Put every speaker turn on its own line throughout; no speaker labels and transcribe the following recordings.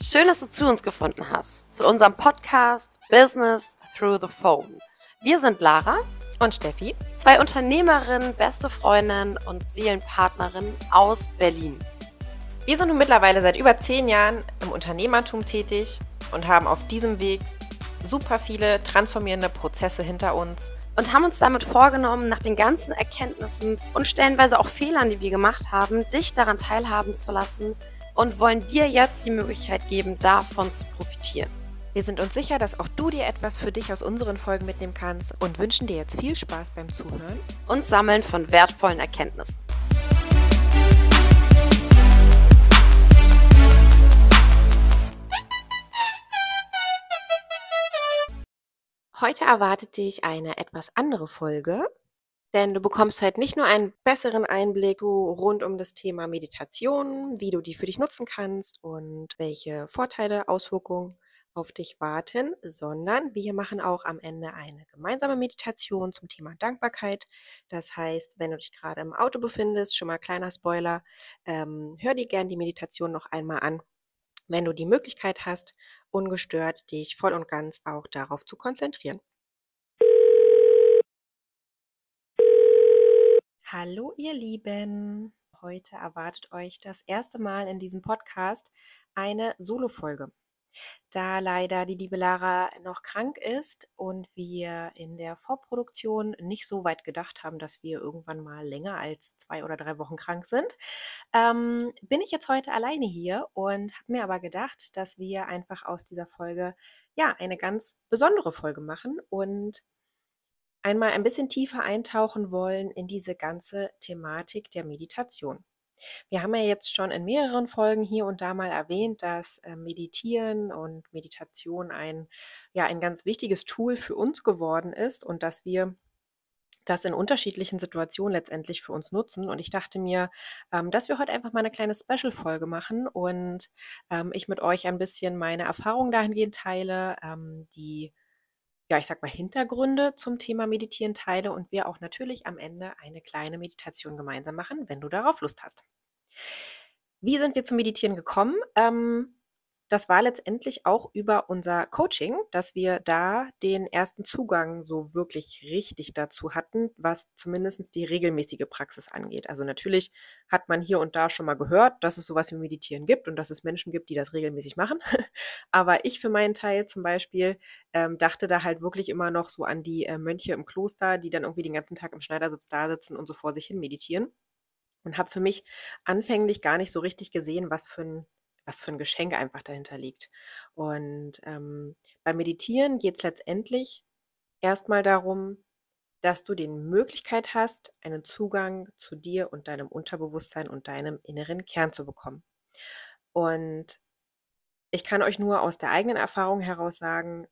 Schön, dass du zu uns gefunden hast, zu unserem Podcast Business Through the Phone. Wir sind Lara
und Steffi,
zwei Unternehmerinnen, beste Freundinnen und Seelenpartnerinnen aus Berlin.
Wir sind nun mittlerweile seit über zehn Jahren im Unternehmertum tätig und haben auf diesem Weg super viele transformierende Prozesse hinter uns
und haben uns damit vorgenommen, nach den ganzen Erkenntnissen und stellenweise auch Fehlern, die wir gemacht haben, dich daran teilhaben zu lassen und wollen dir jetzt die Möglichkeit geben, davon zu profitieren.
Wir sind uns sicher, dass auch du dir etwas für dich aus unseren Folgen mitnehmen kannst und wünschen dir jetzt viel Spaß beim Zuhören
und Sammeln von wertvollen Erkenntnissen.
Heute erwartet dich eine etwas andere Folge, denn du bekommst heute nicht nur einen besseren Einblick rund um das Thema Meditation, wie du die für dich nutzen kannst und welche Vorteile, Auswirkungen auf dich warten, sondern wir machen auch am Ende eine gemeinsame Meditation zum Thema Dankbarkeit. Das heißt, wenn du dich gerade im Auto befindest, schon mal kleiner Spoiler, ähm, hör dir gerne die Meditation noch einmal an, wenn du die Möglichkeit hast ungestört dich voll und ganz auch darauf zu konzentrieren. Hallo ihr Lieben, heute erwartet euch das erste Mal in diesem Podcast eine Solo-Folge. Da leider die liebe Lara noch krank ist und wir in der Vorproduktion nicht so weit gedacht haben, dass wir irgendwann mal länger als zwei oder drei Wochen krank sind, ähm, bin ich jetzt heute alleine hier und habe mir aber gedacht, dass wir einfach aus dieser Folge ja eine ganz besondere Folge machen und einmal ein bisschen tiefer eintauchen wollen in diese ganze Thematik der Meditation. Wir haben ja jetzt schon in mehreren Folgen hier und da mal erwähnt, dass äh, Meditieren und Meditation ein, ja, ein ganz wichtiges Tool für uns geworden ist und dass wir das in unterschiedlichen Situationen letztendlich für uns nutzen. Und ich dachte mir, ähm, dass wir heute einfach mal eine kleine Special-Folge machen und ähm, ich mit euch ein bisschen meine Erfahrungen dahingehend teile, ähm, die ja, ich sag mal, Hintergründe zum Thema Meditieren teile und wir auch natürlich am Ende eine kleine Meditation gemeinsam machen, wenn du darauf Lust hast. Wie sind wir zum Meditieren gekommen? Ähm, das war letztendlich auch über unser Coaching, dass wir da den ersten Zugang so wirklich richtig dazu hatten, was zumindest die regelmäßige Praxis angeht. Also natürlich hat man hier und da schon mal gehört, dass es sowas wie Meditieren gibt und dass es Menschen gibt, die das regelmäßig machen. Aber ich für meinen Teil zum Beispiel ähm, dachte da halt wirklich immer noch so an die äh, Mönche im Kloster, die dann irgendwie den ganzen Tag im Schneidersitz da sitzen und so vor sich hin meditieren. Und habe für mich anfänglich gar nicht so richtig gesehen, was für ein was für ein Geschenk einfach dahinter liegt. Und ähm, beim Meditieren geht es letztendlich erstmal darum, dass du die Möglichkeit hast, einen Zugang zu dir und deinem Unterbewusstsein und deinem inneren Kern zu bekommen. Und ich kann euch nur aus der eigenen Erfahrung heraus sagen,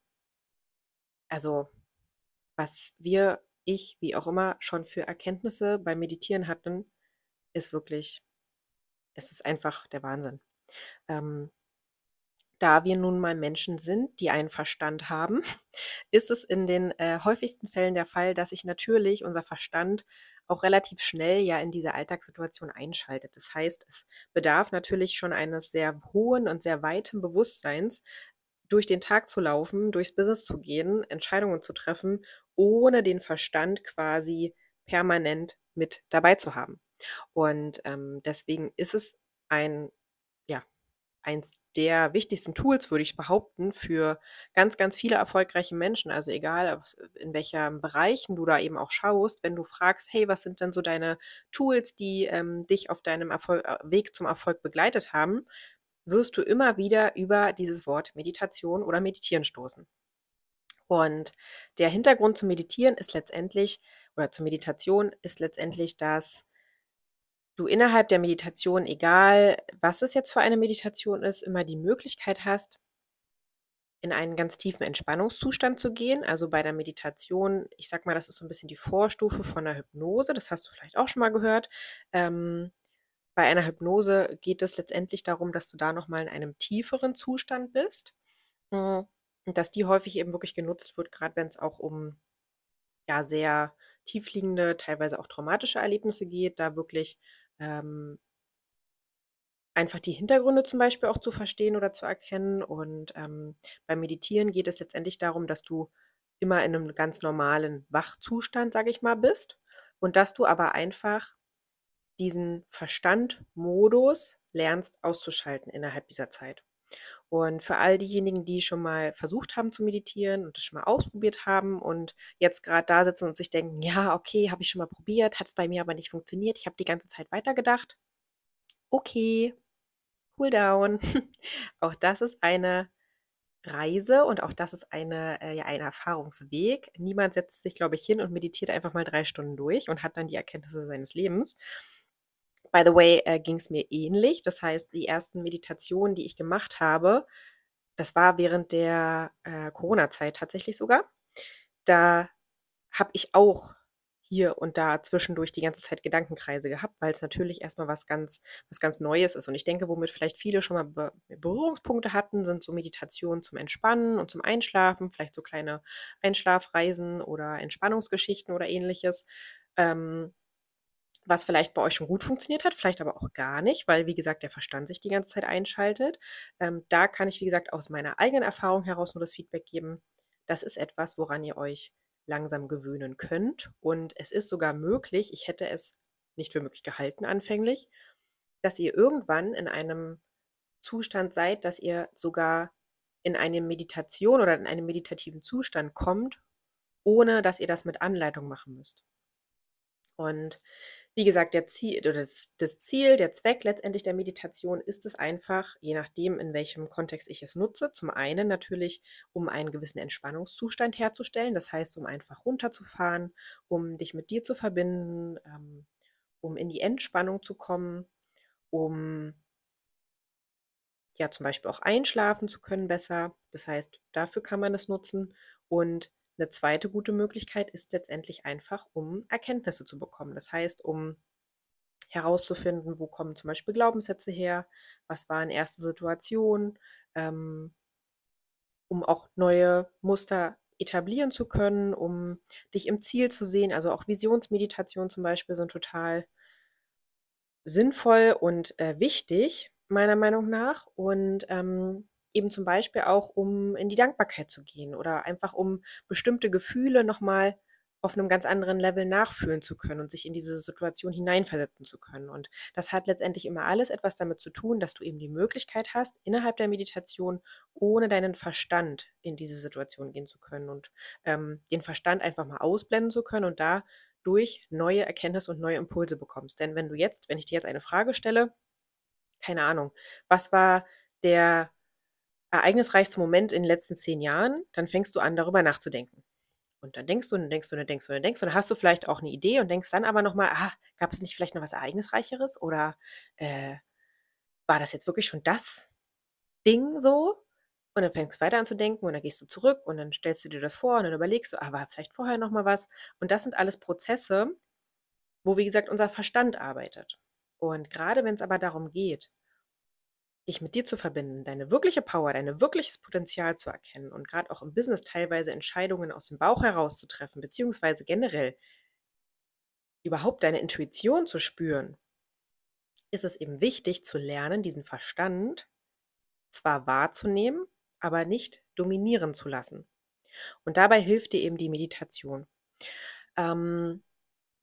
also was wir, ich, wie auch immer, schon für Erkenntnisse beim Meditieren hatten, ist wirklich, es ist einfach der Wahnsinn. Ähm, da wir nun mal Menschen sind, die einen Verstand haben, ist es in den äh, häufigsten Fällen der Fall, dass sich natürlich unser Verstand auch relativ schnell ja in diese Alltagssituation einschaltet. Das heißt, es bedarf natürlich schon eines sehr hohen und sehr weiten Bewusstseins, durch den Tag zu laufen, durchs Business zu gehen, Entscheidungen zu treffen, ohne den Verstand quasi permanent mit dabei zu haben. Und ähm, deswegen ist es ein eins der wichtigsten Tools, würde ich behaupten, für ganz, ganz viele erfolgreiche Menschen. Also egal, in welchen Bereichen du da eben auch schaust, wenn du fragst, hey, was sind denn so deine Tools, die ähm, dich auf deinem Erfolg, äh, Weg zum Erfolg begleitet haben, wirst du immer wieder über dieses Wort Meditation oder Meditieren stoßen. Und der Hintergrund zum Meditieren ist letztendlich, oder zur Meditation ist letztendlich, dass du innerhalb der Meditation, egal was es jetzt für eine Meditation ist, immer die Möglichkeit hast, in einen ganz tiefen Entspannungszustand zu gehen. Also bei der Meditation, ich sag mal, das ist so ein bisschen die Vorstufe von der Hypnose, das hast du vielleicht auch schon mal gehört. Ähm, bei einer Hypnose geht es letztendlich darum, dass du da nochmal in einem tieferen Zustand bist. Hm, und dass die häufig eben wirklich genutzt wird, gerade wenn es auch um ja sehr tiefliegende, teilweise auch traumatische Erlebnisse geht, da wirklich ähm, einfach die Hintergründe zum Beispiel auch zu verstehen oder zu erkennen. Und ähm, beim Meditieren geht es letztendlich darum, dass du immer in einem ganz normalen Wachzustand, sage ich mal, bist und dass du aber einfach diesen Verstandmodus lernst auszuschalten innerhalb dieser Zeit. Und für all diejenigen, die schon mal versucht haben zu meditieren und das schon mal ausprobiert haben und jetzt gerade da sitzen und sich denken, ja, okay, habe ich schon mal probiert, hat bei mir aber nicht funktioniert, ich habe die ganze Zeit weitergedacht. Okay, cool down. auch das ist eine Reise und auch das ist eine, äh, ja, ein Erfahrungsweg. Niemand setzt sich, glaube ich, hin und meditiert einfach mal drei Stunden durch und hat dann die Erkenntnisse seines Lebens. By the way, äh, ging es mir ähnlich. Das heißt, die ersten Meditationen, die ich gemacht habe, das war während der äh, Corona-Zeit tatsächlich sogar. Da habe ich auch hier und da zwischendurch die ganze Zeit Gedankenkreise gehabt, weil es natürlich erstmal was ganz, was ganz Neues ist. Und ich denke, womit vielleicht viele schon mal Be Berührungspunkte hatten, sind so Meditationen zum Entspannen und zum Einschlafen, vielleicht so kleine Einschlafreisen oder Entspannungsgeschichten oder ähnliches. Ähm, was vielleicht bei euch schon gut funktioniert hat, vielleicht aber auch gar nicht, weil, wie gesagt, der Verstand sich die ganze Zeit einschaltet. Ähm, da kann ich, wie gesagt, aus meiner eigenen Erfahrung heraus nur das Feedback geben. Das ist etwas, woran ihr euch langsam gewöhnen könnt. Und es ist sogar möglich, ich hätte es nicht für möglich gehalten anfänglich, dass ihr irgendwann in einem Zustand seid, dass ihr sogar in eine Meditation oder in einen meditativen Zustand kommt, ohne dass ihr das mit Anleitung machen müsst. Und wie gesagt, der Ziel, das, das Ziel, der Zweck letztendlich der Meditation ist es einfach, je nachdem, in welchem Kontext ich es nutze, zum einen natürlich, um einen gewissen Entspannungszustand herzustellen, das heißt, um einfach runterzufahren, um dich mit dir zu verbinden, ähm, um in die Entspannung zu kommen, um ja zum Beispiel auch einschlafen zu können besser. Das heißt, dafür kann man es nutzen und eine zweite gute Möglichkeit ist letztendlich einfach, um Erkenntnisse zu bekommen. Das heißt, um herauszufinden, wo kommen zum Beispiel Glaubenssätze her, was waren erste Situationen, ähm, um auch neue Muster etablieren zu können, um dich im Ziel zu sehen. Also auch Visionsmeditationen zum Beispiel sind total sinnvoll und äh, wichtig, meiner Meinung nach. Und ähm, eben zum Beispiel auch, um in die Dankbarkeit zu gehen oder einfach um bestimmte Gefühle nochmal auf einem ganz anderen Level nachfühlen zu können und sich in diese Situation hineinversetzen zu können. Und das hat letztendlich immer alles etwas damit zu tun, dass du eben die Möglichkeit hast, innerhalb der Meditation ohne deinen Verstand in diese Situation gehen zu können und ähm, den Verstand einfach mal ausblenden zu können und dadurch neue Erkenntnisse und neue Impulse bekommst. Denn wenn du jetzt, wenn ich dir jetzt eine Frage stelle, keine Ahnung, was war der ereignisreichste Moment in den letzten zehn Jahren, dann fängst du an, darüber nachzudenken. Und dann denkst du, und dann denkst du, und dann denkst du, und dann denkst du, und dann hast du vielleicht auch eine Idee und denkst dann aber nochmal, ah, gab es nicht vielleicht noch was Ereignisreicheres? Oder äh, war das jetzt wirklich schon das Ding so? Und dann fängst du weiter an zu denken und dann gehst du zurück und dann stellst du dir das vor und dann überlegst du, ah, war vielleicht vorher nochmal was? Und das sind alles Prozesse, wo, wie gesagt, unser Verstand arbeitet. Und gerade wenn es aber darum geht, dich mit dir zu verbinden, deine wirkliche Power, dein wirkliches Potenzial zu erkennen und gerade auch im Business teilweise Entscheidungen aus dem Bauch heraus zu treffen, beziehungsweise generell überhaupt deine Intuition zu spüren, ist es eben wichtig zu lernen, diesen Verstand zwar wahrzunehmen, aber nicht dominieren zu lassen. Und dabei hilft dir eben die Meditation. Ähm,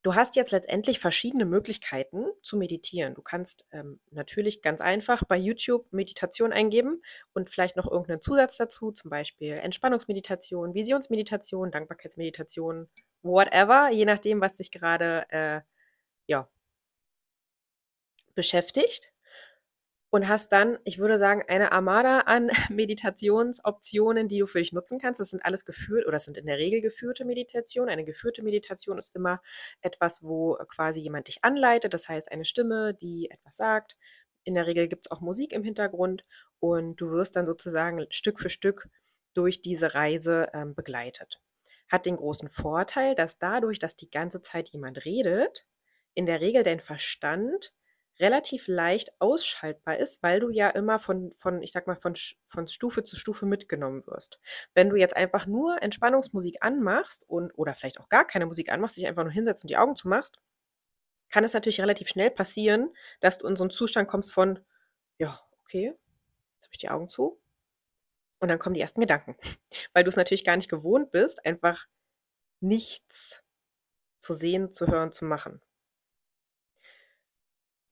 Du hast jetzt letztendlich verschiedene Möglichkeiten zu meditieren. Du kannst ähm, natürlich ganz einfach bei YouTube Meditation eingeben und vielleicht noch irgendeinen Zusatz dazu, zum Beispiel Entspannungsmeditation, Visionsmeditation, Dankbarkeitsmeditation, whatever, je nachdem, was dich gerade äh, ja, beschäftigt und hast dann, ich würde sagen, eine Armada an Meditationsoptionen, die du für dich nutzen kannst. Das sind alles geführt oder das sind in der Regel geführte Meditationen. Eine geführte Meditation ist immer etwas, wo quasi jemand dich anleitet, das heißt eine Stimme, die etwas sagt. In der Regel gibt es auch Musik im Hintergrund und du wirst dann sozusagen Stück für Stück durch diese Reise ähm, begleitet. Hat den großen Vorteil, dass dadurch, dass die ganze Zeit jemand redet, in der Regel dein Verstand relativ leicht ausschaltbar ist, weil du ja immer von, von ich sag mal, von, von Stufe zu Stufe mitgenommen wirst. Wenn du jetzt einfach nur Entspannungsmusik anmachst und oder vielleicht auch gar keine Musik anmachst, dich einfach nur hinsetzt und die Augen zumachst, kann es natürlich relativ schnell passieren, dass du in so einen Zustand kommst von, ja, okay, jetzt habe ich die Augen zu. Und dann kommen die ersten Gedanken, weil du es natürlich gar nicht gewohnt bist, einfach nichts zu sehen, zu hören, zu machen.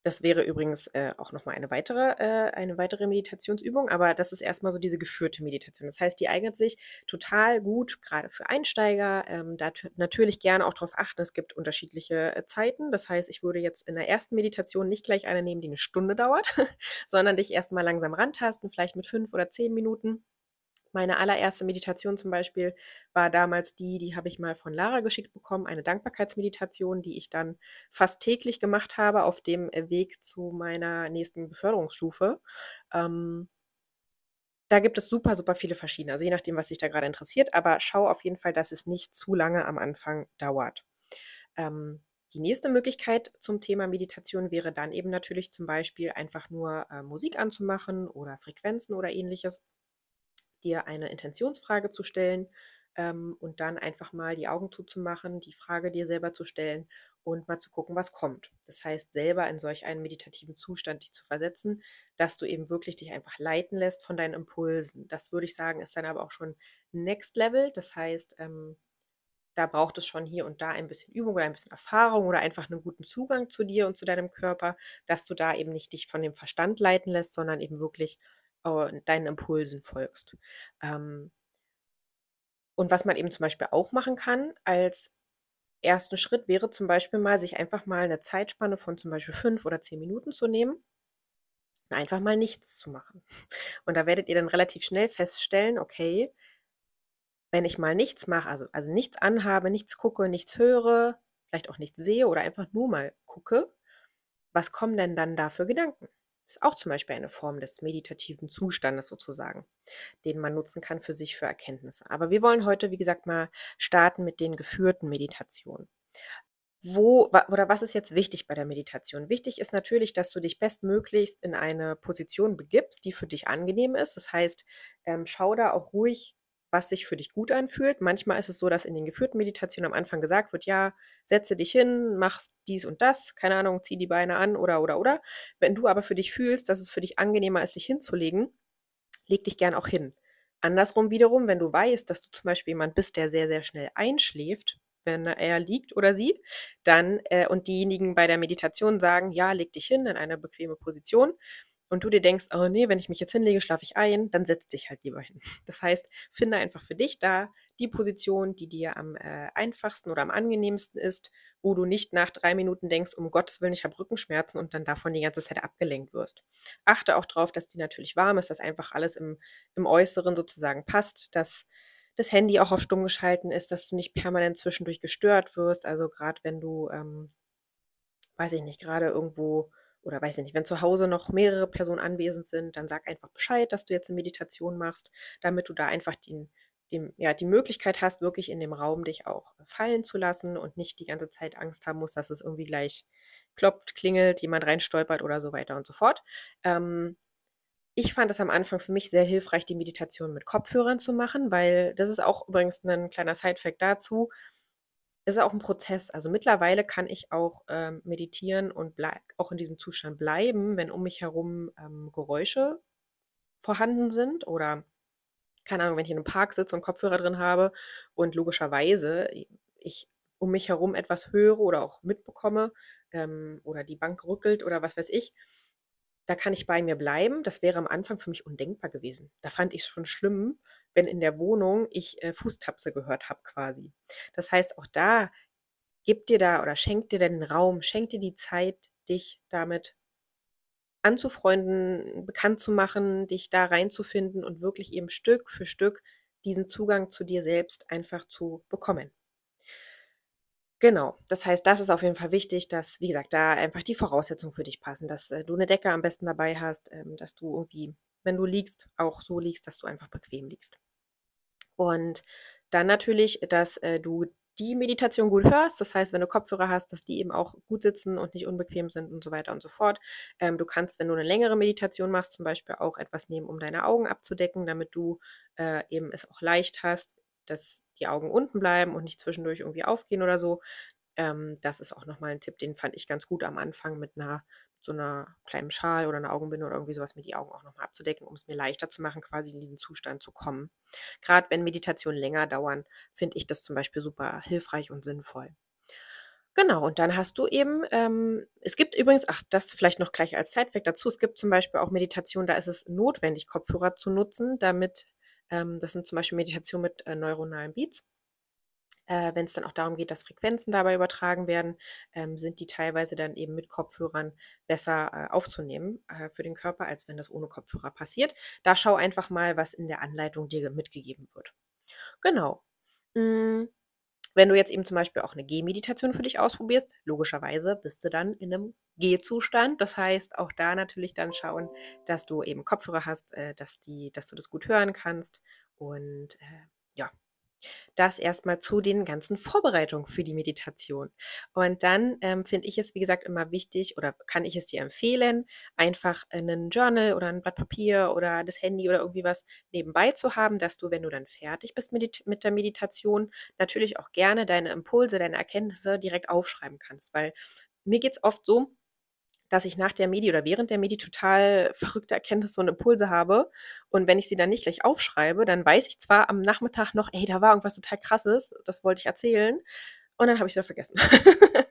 Das wäre übrigens äh, auch nochmal eine weitere, äh, eine weitere Meditationsübung, aber das ist erstmal so diese geführte Meditation. Das heißt, die eignet sich total gut, gerade für Einsteiger. Ähm, da natürlich gerne auch darauf achten, es gibt unterschiedliche äh, Zeiten. Das heißt, ich würde jetzt in der ersten Meditation nicht gleich eine nehmen, die eine Stunde dauert, sondern dich erstmal langsam rantasten, vielleicht mit fünf oder zehn Minuten meine allererste Meditation zum Beispiel war damals die, die habe ich mal von Lara geschickt bekommen, eine Dankbarkeitsmeditation, die ich dann fast täglich gemacht habe auf dem äh, Weg zu meiner nächsten Beförderungsstufe. Ähm, da gibt es super, super viele verschiedene, also je nachdem, was dich da gerade interessiert, aber schau auf jeden Fall, dass es nicht zu lange am Anfang dauert. Ähm, die nächste Möglichkeit zum Thema Meditation wäre dann eben natürlich zum Beispiel einfach nur äh, Musik anzumachen oder Frequenzen oder ähnliches dir eine Intentionsfrage zu stellen ähm, und dann einfach mal die Augen zuzumachen, die Frage dir selber zu stellen und mal zu gucken, was kommt. Das heißt, selber in solch einen meditativen Zustand dich zu versetzen, dass du eben wirklich dich einfach leiten lässt von deinen Impulsen. Das würde ich sagen, ist dann aber auch schon Next Level. Das heißt, ähm, da braucht es schon hier und da ein bisschen Übung oder ein bisschen Erfahrung oder einfach einen guten Zugang zu dir und zu deinem Körper, dass du da eben nicht dich von dem Verstand leiten lässt, sondern eben wirklich deinen Impulsen folgst. Ähm, und was man eben zum Beispiel auch machen kann als ersten Schritt wäre zum Beispiel mal, sich einfach mal eine Zeitspanne von zum Beispiel fünf oder zehn Minuten zu nehmen und einfach mal nichts zu machen. Und da werdet ihr dann relativ schnell feststellen, okay, wenn ich mal nichts mache, also, also nichts anhabe, nichts gucke, nichts höre, vielleicht auch nichts sehe oder einfach nur mal gucke, was kommen denn dann da für Gedanken? Ist auch zum Beispiel eine Form des meditativen Zustandes sozusagen, den man nutzen kann für sich, für Erkenntnisse. Aber wir wollen heute, wie gesagt, mal starten mit den geführten Meditationen. Wo oder was ist jetzt wichtig bei der Meditation? Wichtig ist natürlich, dass du dich bestmöglichst in eine Position begibst, die für dich angenehm ist. Das heißt, ähm, schau da auch ruhig was sich für dich gut anfühlt. Manchmal ist es so, dass in den geführten Meditationen am Anfang gesagt wird, ja, setze dich hin, machst dies und das, keine Ahnung, zieh die Beine an oder oder oder. Wenn du aber für dich fühlst, dass es für dich angenehmer ist, dich hinzulegen, leg dich gern auch hin. Andersrum wiederum, wenn du weißt, dass du zum Beispiel jemand bist, der sehr, sehr schnell einschläft, wenn er liegt oder sie, dann äh, und diejenigen bei der Meditation sagen, ja, leg dich hin in eine bequeme Position, und du dir denkst, oh nee, wenn ich mich jetzt hinlege, schlafe ich ein, dann setz dich halt lieber hin. Das heißt, finde einfach für dich da die Position, die dir am äh, einfachsten oder am angenehmsten ist, wo du nicht nach drei Minuten denkst, um Gottes Willen, ich habe Rückenschmerzen und dann davon die ganze Zeit abgelenkt wirst. Achte auch darauf, dass die natürlich warm ist, dass einfach alles im, im Äußeren sozusagen passt, dass das Handy auch auf stumm geschalten ist, dass du nicht permanent zwischendurch gestört wirst. Also gerade wenn du, ähm, weiß ich nicht, gerade irgendwo oder weiß ich nicht, wenn zu Hause noch mehrere Personen anwesend sind, dann sag einfach Bescheid, dass du jetzt eine Meditation machst, damit du da einfach den, dem, ja, die Möglichkeit hast, wirklich in dem Raum dich auch fallen zu lassen und nicht die ganze Zeit Angst haben musst, dass es irgendwie gleich klopft, klingelt, jemand reinstolpert oder so weiter und so fort. Ähm, ich fand es am Anfang für mich sehr hilfreich, die Meditation mit Kopfhörern zu machen, weil das ist auch übrigens ein kleiner Side-Fact dazu ist auch ein Prozess. Also mittlerweile kann ich auch ähm, meditieren und auch in diesem Zustand bleiben, wenn um mich herum ähm, Geräusche vorhanden sind oder keine Ahnung, wenn ich in einem Park sitze und Kopfhörer drin habe und logischerweise ich um mich herum etwas höre oder auch mitbekomme ähm, oder die Bank rückelt oder was weiß ich, da kann ich bei mir bleiben. Das wäre am Anfang für mich undenkbar gewesen. Da fand ich es schon schlimm, wenn in der Wohnung ich äh, Fußtapse gehört habe quasi. Das heißt, auch da gibt dir da oder schenkt dir den Raum, schenkt dir die Zeit, dich damit anzufreunden, bekannt zu machen, dich da reinzufinden und wirklich eben Stück für Stück diesen Zugang zu dir selbst einfach zu bekommen. Genau, das heißt, das ist auf jeden Fall wichtig, dass, wie gesagt, da einfach die Voraussetzungen für dich passen, dass äh, du eine Decke am besten dabei hast, ähm, dass du irgendwie, wenn du liegst, auch so liegst, dass du einfach bequem liegst. Und dann natürlich, dass äh, du die Meditation gut hörst. Das heißt, wenn du Kopfhörer hast, dass die eben auch gut sitzen und nicht unbequem sind und so weiter und so fort. Ähm, du kannst, wenn du eine längere Meditation machst, zum Beispiel auch etwas nehmen, um deine Augen abzudecken, damit du äh, eben es auch leicht hast, dass die Augen unten bleiben und nicht zwischendurch irgendwie aufgehen oder so. Ähm, das ist auch nochmal ein Tipp, den fand ich ganz gut am Anfang mit einer, so einer kleinen Schal oder einer Augenbinde oder irgendwie sowas, mir die Augen auch nochmal abzudecken, um es mir leichter zu machen, quasi in diesen Zustand zu kommen. Gerade wenn Meditationen länger dauern, finde ich das zum Beispiel super hilfreich und sinnvoll. Genau, und dann hast du eben, ähm, es gibt übrigens, ach, das vielleicht noch gleich als Zeitweg dazu, es gibt zum Beispiel auch Meditationen, da ist es notwendig, Kopfhörer zu nutzen, damit, ähm, das sind zum Beispiel Meditationen mit äh, neuronalen Beats. Äh, Wenn es dann auch darum geht, dass Frequenzen dabei übertragen werden, ähm, sind die teilweise dann eben mit Kopfhörern besser äh, aufzunehmen äh, für den Körper, als wenn das ohne Kopfhörer passiert. Da schau einfach mal, was in der Anleitung dir mitgegeben wird. Genau. Mm. Wenn du jetzt eben zum Beispiel auch eine Gehmeditation für dich ausprobierst, logischerweise bist du dann in einem Gehzustand. Das heißt, auch da natürlich dann schauen, dass du eben Kopfhörer hast, äh, dass, die, dass du das gut hören kannst. Und äh, das erstmal zu den ganzen Vorbereitungen für die Meditation. Und dann ähm, finde ich es, wie gesagt, immer wichtig oder kann ich es dir empfehlen, einfach einen Journal oder ein Blatt Papier oder das Handy oder irgendwie was nebenbei zu haben, dass du, wenn du dann fertig bist mit, mit der Meditation, natürlich auch gerne deine Impulse, deine Erkenntnisse direkt aufschreiben kannst. Weil mir geht es oft so, dass ich nach der Medi oder während der Medi total verrückte Erkenntnisse und Impulse habe. Und wenn ich sie dann nicht gleich aufschreibe, dann weiß ich zwar am Nachmittag noch, ey, da war irgendwas total krasses, das wollte ich erzählen. Und dann habe ich es wieder vergessen.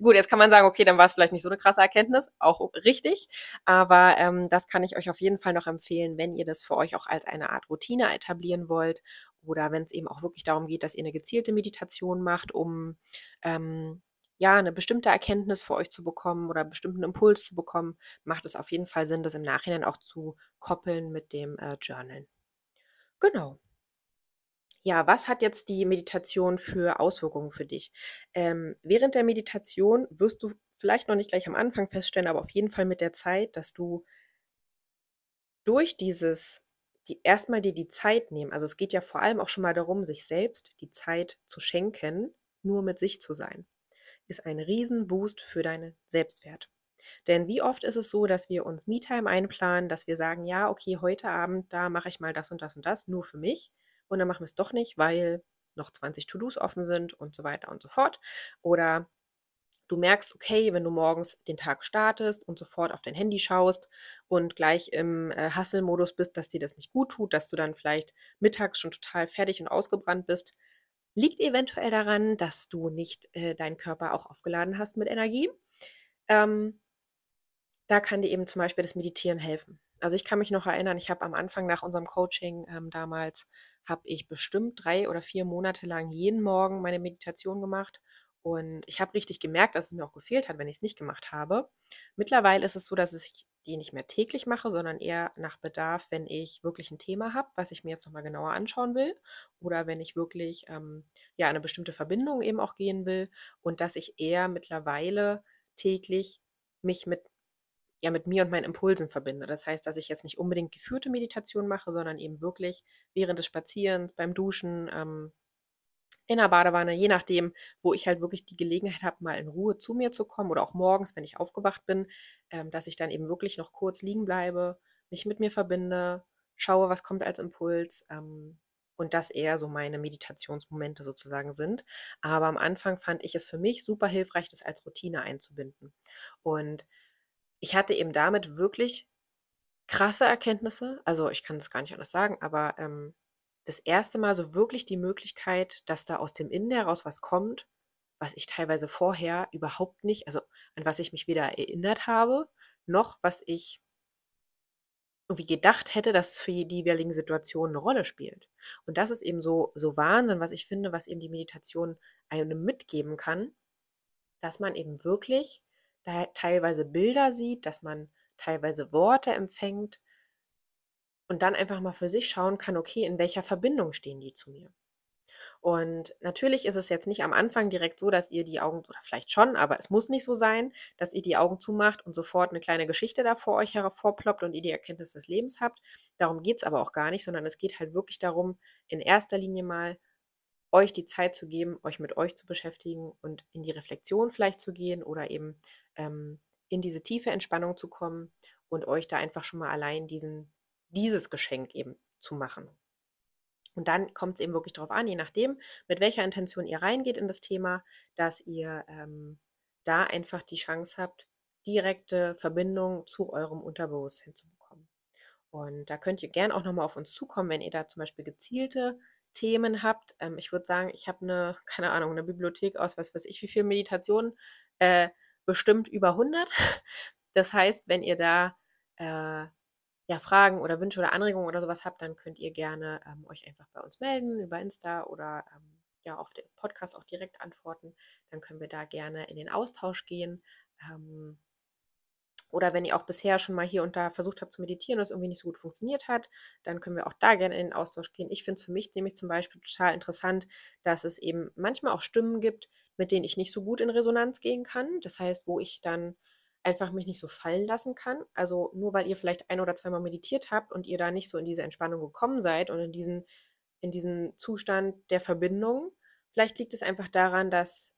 Gut, jetzt kann man sagen, okay, dann war es vielleicht nicht so eine krasse Erkenntnis, auch richtig. Aber ähm, das kann ich euch auf jeden Fall noch empfehlen, wenn ihr das für euch auch als eine Art Routine etablieren wollt oder wenn es eben auch wirklich darum geht, dass ihr eine gezielte Meditation macht, um ähm, ja, eine bestimmte Erkenntnis für euch zu bekommen oder einen bestimmten Impuls zu bekommen, macht es auf jeden Fall Sinn, das im Nachhinein auch zu koppeln mit dem äh, Journal. Genau. Ja, was hat jetzt die Meditation für Auswirkungen für dich? Ähm, während der Meditation wirst du vielleicht noch nicht gleich am Anfang feststellen, aber auf jeden Fall mit der Zeit, dass du durch dieses, die, erstmal dir die Zeit nehmen, also es geht ja vor allem auch schon mal darum, sich selbst die Zeit zu schenken, nur mit sich zu sein ist ein Riesenboost für deinen Selbstwert. Denn wie oft ist es so, dass wir uns Me-Time einplanen, dass wir sagen, ja, okay, heute Abend, da mache ich mal das und das und das, nur für mich. Und dann machen wir es doch nicht, weil noch 20 To-Dos offen sind und so weiter und so fort. Oder du merkst, okay, wenn du morgens den Tag startest und sofort auf dein Handy schaust und gleich im äh, Hustle-Modus bist, dass dir das nicht gut tut, dass du dann vielleicht mittags schon total fertig und ausgebrannt bist, Liegt eventuell daran, dass du nicht äh, deinen Körper auch aufgeladen hast mit Energie. Ähm, da kann dir eben zum Beispiel das Meditieren helfen. Also ich kann mich noch erinnern, ich habe am Anfang nach unserem Coaching ähm, damals, habe ich bestimmt drei oder vier Monate lang jeden Morgen meine Meditation gemacht. Und ich habe richtig gemerkt, dass es mir auch gefehlt hat, wenn ich es nicht gemacht habe. Mittlerweile ist es so, dass ich die nicht mehr täglich mache, sondern eher nach Bedarf, wenn ich wirklich ein Thema habe, was ich mir jetzt nochmal genauer anschauen will oder wenn ich wirklich ähm, ja eine bestimmte Verbindung eben auch gehen will und dass ich eher mittlerweile täglich mich mit ja mit mir und meinen Impulsen verbinde. Das heißt, dass ich jetzt nicht unbedingt geführte Meditation mache, sondern eben wirklich während des Spazierens, beim Duschen, ähm, in der Badewanne, je nachdem, wo ich halt wirklich die Gelegenheit habe, mal in Ruhe zu mir zu kommen oder auch morgens, wenn ich aufgewacht bin, ähm, dass ich dann eben wirklich noch kurz liegen bleibe, mich mit mir verbinde, schaue, was kommt als Impuls ähm, und das eher so meine Meditationsmomente sozusagen sind. Aber am Anfang fand ich es für mich super hilfreich, das als Routine einzubinden. Und ich hatte eben damit wirklich krasse Erkenntnisse, also ich kann das gar nicht anders sagen, aber ähm, das erste Mal so wirklich die Möglichkeit, dass da aus dem Innen heraus was kommt, was ich teilweise vorher überhaupt nicht, also an was ich mich weder erinnert habe, noch was ich irgendwie gedacht hätte, dass es für die jeweiligen Situationen eine Rolle spielt. Und das ist eben so, so Wahnsinn, was ich finde, was eben die Meditation einem mitgeben kann, dass man eben wirklich teilweise Bilder sieht, dass man teilweise Worte empfängt, und dann einfach mal für sich schauen kann, okay, in welcher Verbindung stehen die zu mir? Und natürlich ist es jetzt nicht am Anfang direkt so, dass ihr die Augen, oder vielleicht schon, aber es muss nicht so sein, dass ihr die Augen zumacht und sofort eine kleine Geschichte da vor euch hervorploppt und ihr die Erkenntnis des Lebens habt. Darum geht es aber auch gar nicht, sondern es geht halt wirklich darum, in erster Linie mal euch die Zeit zu geben, euch mit euch zu beschäftigen und in die Reflexion vielleicht zu gehen oder eben ähm, in diese tiefe Entspannung zu kommen und euch da einfach schon mal allein diesen dieses Geschenk eben zu machen. Und dann kommt es eben wirklich darauf an, je nachdem, mit welcher Intention ihr reingeht in das Thema, dass ihr ähm, da einfach die Chance habt, direkte Verbindung zu eurem Unterbewusstsein zu bekommen. Und da könnt ihr gern auch nochmal auf uns zukommen, wenn ihr da zum Beispiel gezielte Themen habt. Ähm, ich würde sagen, ich habe eine, keine Ahnung, eine Bibliothek aus, was weiß ich, wie viel Meditationen, äh, bestimmt über 100. Das heißt, wenn ihr da äh, ja, Fragen oder Wünsche oder Anregungen oder sowas habt, dann könnt ihr gerne ähm, euch einfach bei uns melden über Insta oder ähm, ja auf den Podcast auch direkt antworten. Dann können wir da gerne in den Austausch gehen. Ähm, oder wenn ihr auch bisher schon mal hier und da versucht habt zu meditieren und es irgendwie nicht so gut funktioniert hat, dann können wir auch da gerne in den Austausch gehen. Ich finde es für mich nämlich zum Beispiel total interessant, dass es eben manchmal auch Stimmen gibt, mit denen ich nicht so gut in Resonanz gehen kann. Das heißt, wo ich dann einfach mich nicht so fallen lassen kann. Also nur weil ihr vielleicht ein oder zweimal meditiert habt und ihr da nicht so in diese Entspannung gekommen seid und in diesen, in diesen Zustand der Verbindung, vielleicht liegt es einfach daran, dass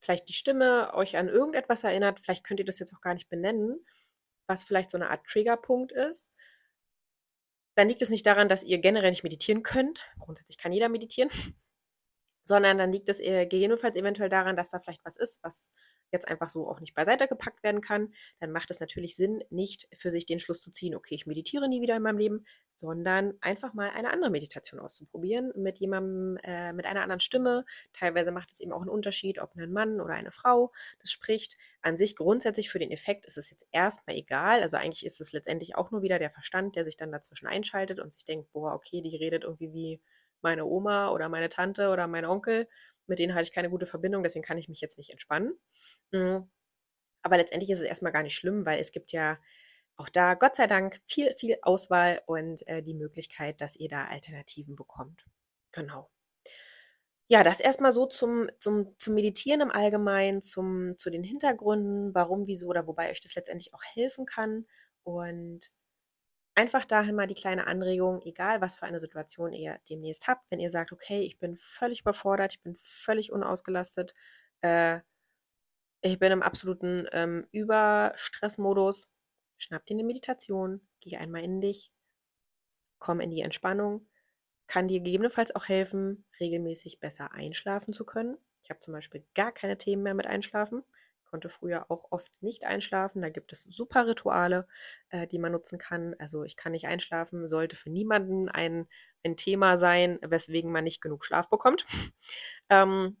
vielleicht die Stimme euch an irgendetwas erinnert, vielleicht könnt ihr das jetzt auch gar nicht benennen, was vielleicht so eine Art Triggerpunkt ist. Dann liegt es nicht daran, dass ihr generell nicht meditieren könnt. Grundsätzlich kann jeder meditieren. Sondern dann liegt es gegebenenfalls eventuell daran, dass da vielleicht was ist, was jetzt einfach so auch nicht beiseite gepackt werden kann, dann macht es natürlich Sinn, nicht für sich den Schluss zu ziehen, okay, ich meditiere nie wieder in meinem Leben, sondern einfach mal eine andere Meditation auszuprobieren mit jemandem, äh, mit einer anderen Stimme. Teilweise macht es eben auch einen Unterschied, ob ein Mann oder eine Frau das spricht. An sich grundsätzlich für den Effekt ist es jetzt erstmal egal. Also eigentlich ist es letztendlich auch nur wieder der Verstand, der sich dann dazwischen einschaltet und sich denkt, boah, okay, die redet irgendwie wie meine Oma oder meine Tante oder mein Onkel mit denen hatte ich keine gute Verbindung, deswegen kann ich mich jetzt nicht entspannen. Mhm. Aber letztendlich ist es erstmal gar nicht schlimm, weil es gibt ja auch da, Gott sei Dank, viel, viel Auswahl und äh, die Möglichkeit, dass ihr da Alternativen bekommt. Genau. Ja, das erstmal so zum, zum, zum Meditieren im Allgemeinen, zum, zu den Hintergründen, warum, wieso oder wobei euch das letztendlich auch helfen kann. Und einfach dahin mal die kleine Anregung, egal was für eine Situation ihr demnächst habt, wenn ihr sagt, okay, ich bin völlig überfordert, ich bin völlig unausgelastet, äh, ich bin im absoluten ähm, Überstressmodus, schnapp dir eine Meditation, geh einmal in dich, komm in die Entspannung, kann dir gegebenenfalls auch helfen, regelmäßig besser einschlafen zu können. Ich habe zum Beispiel gar keine Themen mehr mit Einschlafen konnte früher auch oft nicht einschlafen. Da gibt es super Rituale, äh, die man nutzen kann. Also ich kann nicht einschlafen, sollte für niemanden ein, ein Thema sein, weswegen man nicht genug Schlaf bekommt. ähm,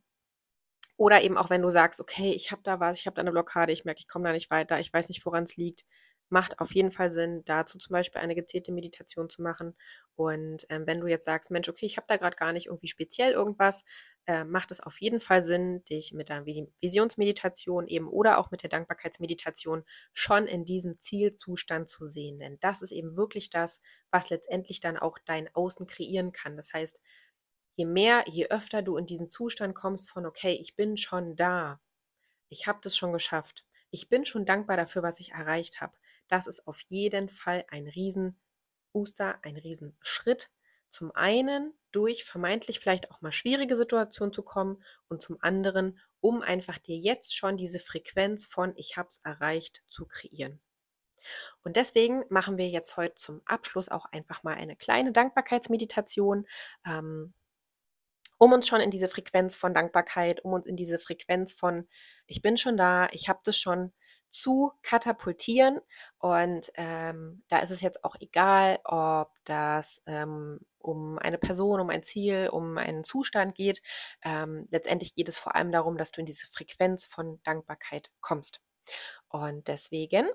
oder eben auch wenn du sagst, okay, ich habe da was, ich habe da eine Blockade, ich merke, ich komme da nicht weiter, ich weiß nicht, woran es liegt, macht auf jeden Fall Sinn, dazu zum Beispiel eine gezielte Meditation zu machen. Und ähm, wenn du jetzt sagst, Mensch, okay, ich habe da gerade gar nicht irgendwie speziell irgendwas, äh, macht es auf jeden Fall Sinn, dich mit der Visionsmeditation eben oder auch mit der Dankbarkeitsmeditation schon in diesem Zielzustand zu sehen. Denn das ist eben wirklich das, was letztendlich dann auch dein Außen kreieren kann. Das heißt, je mehr, je öfter du in diesen Zustand kommst von, okay, ich bin schon da, ich habe das schon geschafft, ich bin schon dankbar dafür, was ich erreicht habe, das ist auf jeden Fall ein Riesenbooster, ein Riesenschritt. Zum einen durch vermeintlich vielleicht auch mal schwierige Situationen zu kommen und zum anderen, um einfach dir jetzt schon diese Frequenz von ich habe es erreicht zu kreieren. Und deswegen machen wir jetzt heute zum Abschluss auch einfach mal eine kleine Dankbarkeitsmeditation, ähm, um uns schon in diese Frequenz von Dankbarkeit, um uns in diese Frequenz von ich bin schon da, ich habe das schon zu katapultieren. Und ähm, da ist es jetzt auch egal, ob das ähm, um eine Person, um ein Ziel, um einen Zustand geht. Ähm, letztendlich geht es vor allem darum, dass du in diese Frequenz von Dankbarkeit kommst. Und deswegen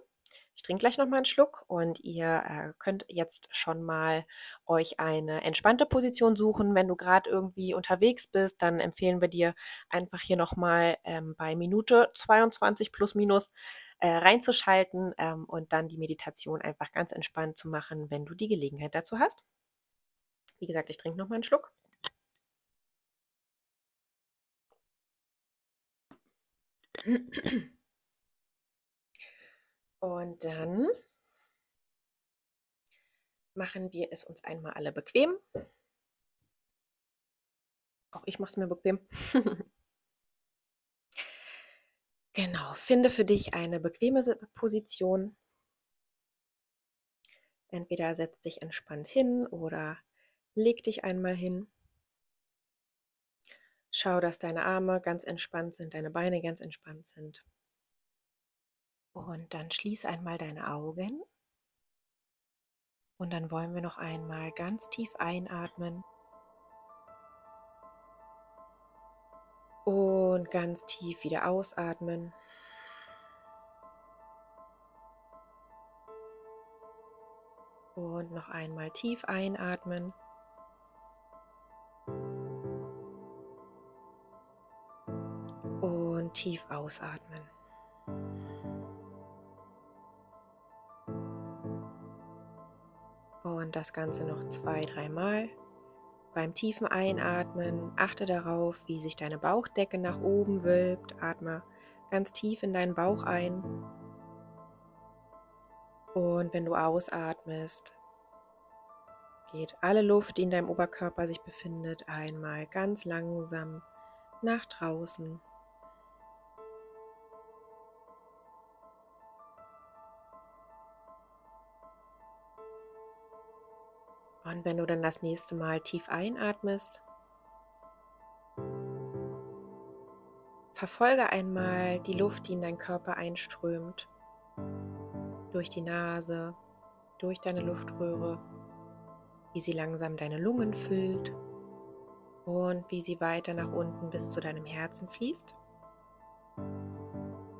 ich trinke gleich noch mal einen Schluck und ihr äh, könnt jetzt schon mal euch eine entspannte Position suchen. Wenn du gerade irgendwie unterwegs bist, dann empfehlen wir dir einfach hier noch mal ähm, bei Minute 22 plus minus äh, reinzuschalten ähm, und dann die Meditation einfach ganz entspannt zu machen, wenn du die Gelegenheit dazu hast. Wie gesagt, ich trinke noch mal einen Schluck. Und dann machen wir es uns einmal alle bequem. Auch ich mache es mir bequem. genau, finde für dich eine bequeme Position. Entweder setz dich entspannt hin oder leg dich einmal hin. Schau, dass deine Arme ganz entspannt sind, deine Beine ganz entspannt sind. Und dann schließ einmal deine Augen. Und dann wollen wir noch einmal ganz tief einatmen. Und ganz tief wieder ausatmen. Und noch einmal tief einatmen. Und tief ausatmen. Das Ganze noch zwei, dreimal. Beim tiefen Einatmen achte darauf, wie sich deine Bauchdecke nach oben wölbt. Atme ganz tief in deinen Bauch ein und wenn du ausatmest, geht alle Luft, die in deinem Oberkörper sich befindet, einmal ganz langsam nach draußen. Und wenn du dann das nächste Mal tief einatmest, verfolge einmal die Luft, die in deinen Körper einströmt durch die Nase, durch deine Luftröhre, wie sie langsam deine Lungen füllt und wie sie weiter nach unten bis zu deinem Herzen fließt.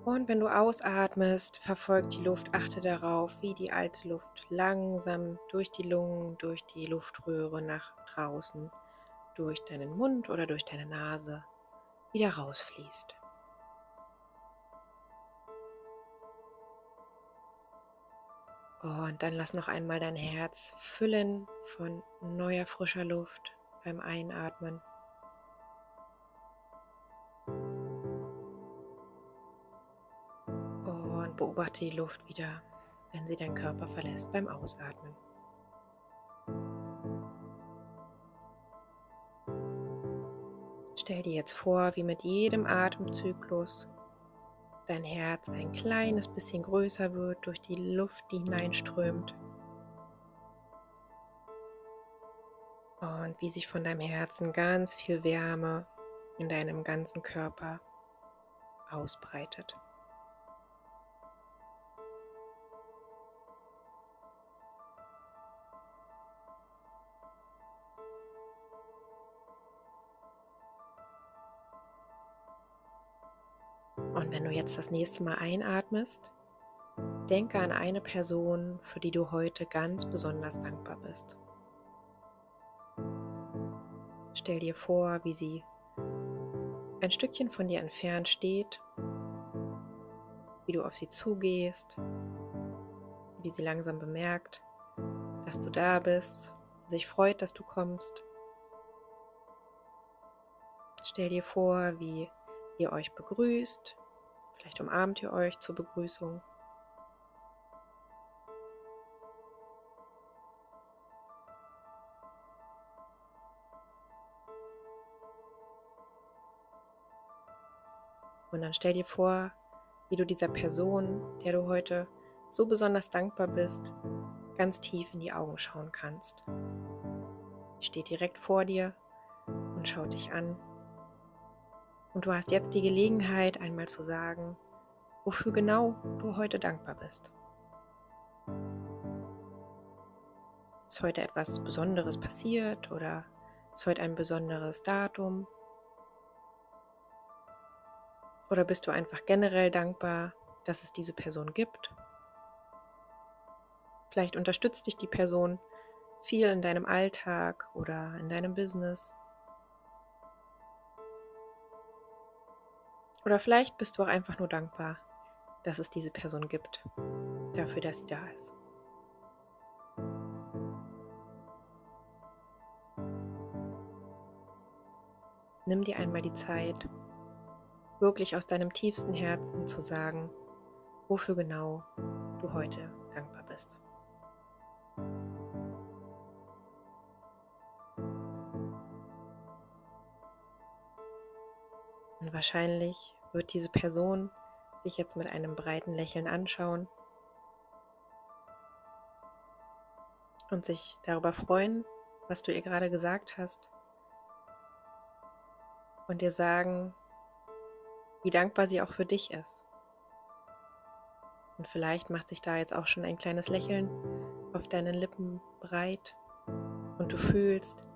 Und wenn du ausatmest, verfolgt die Luft, achte darauf, wie die alte Luft langsam durch die Lungen, durch die Luftröhre nach draußen, durch deinen Mund oder durch deine Nase wieder rausfließt. Und dann lass noch einmal dein Herz füllen von neuer frischer Luft beim Einatmen. Beobachte die Luft wieder, wenn sie deinen Körper verlässt beim Ausatmen. Stell dir jetzt vor, wie mit jedem Atemzyklus dein Herz ein kleines bisschen größer wird durch die Luft, die hineinströmt. Und wie sich von deinem Herzen ganz viel Wärme in deinem ganzen Körper ausbreitet. Wenn du jetzt das nächste Mal einatmest, denke an eine Person, für die du heute ganz besonders dankbar bist. Stell dir vor, wie sie ein Stückchen von dir entfernt steht, wie du auf sie zugehst, wie sie langsam bemerkt, dass du da bist, sich freut, dass du kommst. Stell dir vor, wie ihr euch begrüßt, Vielleicht umarmt ihr euch zur Begrüßung. Und dann stell dir vor, wie du dieser Person, der du heute so besonders dankbar bist, ganz tief in die Augen schauen kannst. Sie steht direkt vor dir und schaut dich an und du hast jetzt die Gelegenheit, einmal zu sagen, wofür genau du heute dankbar bist. Ist heute etwas Besonderes passiert oder ist heute ein besonderes Datum? Oder bist du einfach generell dankbar, dass es diese Person gibt? Vielleicht unterstützt dich die Person viel in deinem Alltag oder in deinem Business. Oder vielleicht bist du auch einfach nur dankbar, dass es diese Person gibt, dafür, dass sie da ist. Nimm dir einmal die Zeit, wirklich aus deinem tiefsten Herzen zu sagen, wofür genau du heute dankbar bist. Und wahrscheinlich wird diese Person dich jetzt mit einem breiten Lächeln anschauen und sich darüber freuen, was du ihr gerade gesagt hast und dir sagen, wie dankbar sie auch für dich ist. Und vielleicht macht sich da jetzt auch schon ein kleines Lächeln auf deinen Lippen breit und du fühlst,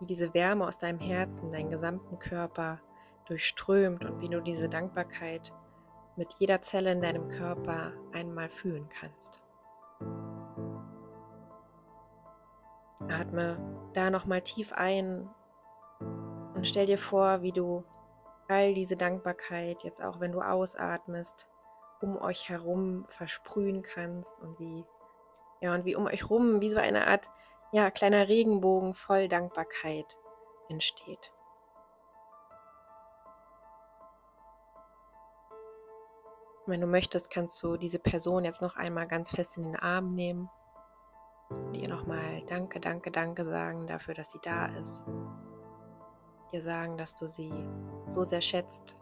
wie diese Wärme aus deinem Herzen deinen gesamten Körper durchströmt und wie du diese Dankbarkeit mit jeder Zelle in deinem Körper einmal fühlen kannst. Atme da nochmal tief ein und stell dir vor, wie du all diese Dankbarkeit jetzt auch, wenn du ausatmest, um euch herum versprühen kannst und wie ja und wie um euch rum wie so eine Art ja kleiner Regenbogen voll Dankbarkeit entsteht. Wenn du möchtest, kannst du diese Person jetzt noch einmal ganz fest in den Arm nehmen und ihr nochmal Danke, Danke, Danke sagen dafür, dass sie da ist. Dir sagen, dass du sie so sehr schätzt.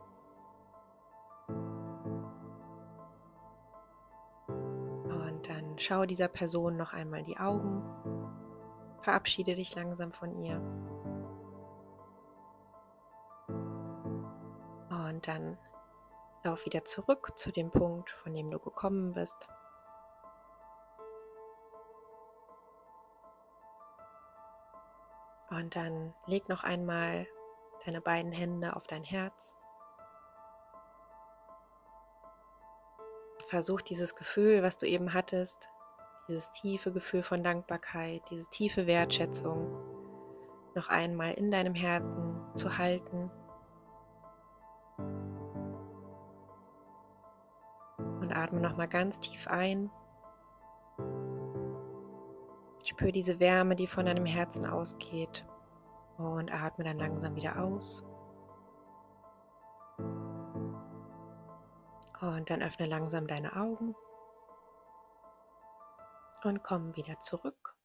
Und dann schau dieser Person noch einmal die Augen. Verabschiede dich langsam von ihr. Und dann Lauf wieder zurück zu dem Punkt, von dem du gekommen bist. Und dann leg noch einmal deine beiden Hände auf dein Herz. Versuch dieses Gefühl, was du eben hattest, dieses tiefe Gefühl von Dankbarkeit, diese tiefe Wertschätzung noch einmal in deinem Herzen zu halten atme nochmal ganz tief ein. Spür diese Wärme, die von deinem Herzen ausgeht. Und atme dann langsam wieder aus. Und dann öffne langsam deine Augen. Und komm wieder zurück.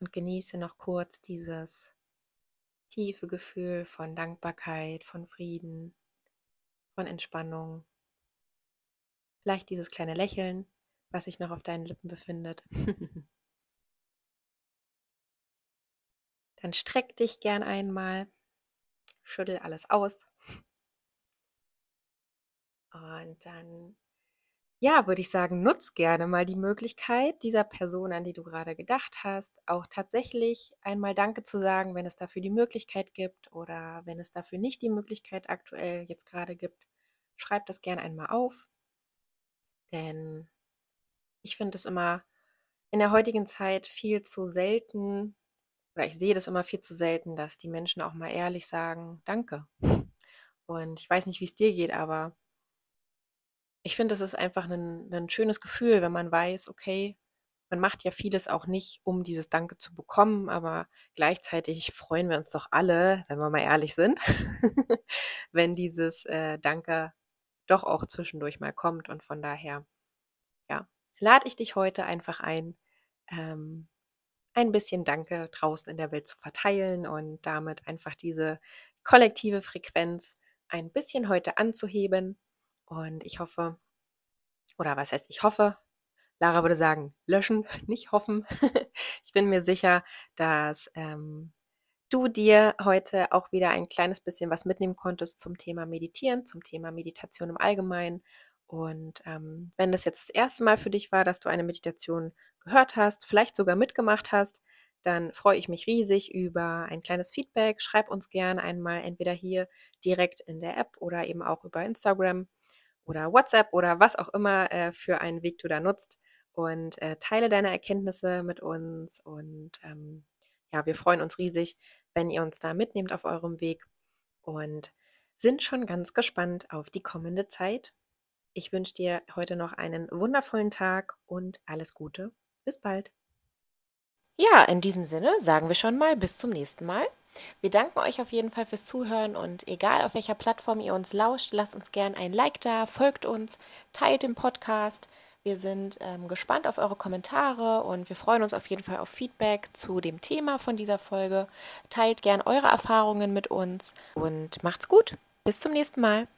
Und genieße noch kurz dieses tiefe Gefühl von Dankbarkeit, von Frieden, von Entspannung. Vielleicht dieses kleine Lächeln, was sich noch auf deinen Lippen befindet. Dann streck dich gern einmal, schüttel alles aus. Und dann ja, würde ich sagen, nutz gerne mal die Möglichkeit, dieser Person, an die du gerade gedacht hast, auch tatsächlich einmal Danke zu sagen, wenn es dafür die Möglichkeit gibt oder wenn es dafür nicht die Möglichkeit aktuell jetzt gerade gibt. Schreib das gerne einmal auf, denn ich finde es immer in der heutigen Zeit viel zu selten, oder ich sehe das immer viel zu selten, dass die Menschen auch mal ehrlich sagen, danke. Und ich weiß nicht, wie es dir geht, aber ich finde, es ist einfach ein, ein schönes Gefühl, wenn man weiß, okay, man macht ja vieles auch nicht, um dieses Danke zu bekommen, aber gleichzeitig freuen wir uns doch alle, wenn wir mal ehrlich sind, wenn dieses äh, Danke doch auch zwischendurch mal kommt. Und von daher, ja, lade ich dich heute einfach ein, ähm, ein bisschen Danke draußen in der Welt zu verteilen und damit einfach diese kollektive Frequenz ein bisschen heute anzuheben und ich hoffe, oder was heißt ich hoffe, Lara würde sagen, löschen, nicht hoffen. ich bin mir sicher, dass ähm, du dir heute auch wieder ein kleines bisschen was mitnehmen konntest zum Thema Meditieren, zum Thema Meditation im Allgemeinen. Und ähm, wenn das jetzt das erste Mal für dich war, dass du eine Meditation gehört hast, vielleicht sogar mitgemacht hast, dann freue ich mich riesig über ein kleines Feedback. Schreib uns gerne einmal entweder hier direkt in der App oder eben auch über Instagram oder WhatsApp oder was auch immer äh, für einen Weg du da nutzt und äh, teile deine Erkenntnisse mit uns und ähm, ja, wir freuen uns riesig, wenn ihr uns da mitnehmt auf eurem Weg und sind schon ganz gespannt auf die kommende Zeit. Ich wünsche dir heute noch einen wundervollen Tag und alles Gute. Bis bald. Ja, in diesem Sinne sagen wir schon mal bis zum nächsten Mal. Wir danken euch auf jeden Fall fürs Zuhören und egal auf welcher Plattform ihr uns lauscht, lasst uns gerne ein Like da, folgt uns, teilt den Podcast. Wir sind ähm, gespannt auf eure Kommentare und wir freuen uns auf jeden Fall auf Feedback zu dem Thema von dieser Folge. Teilt gern eure Erfahrungen mit uns und macht's gut. Bis zum nächsten Mal.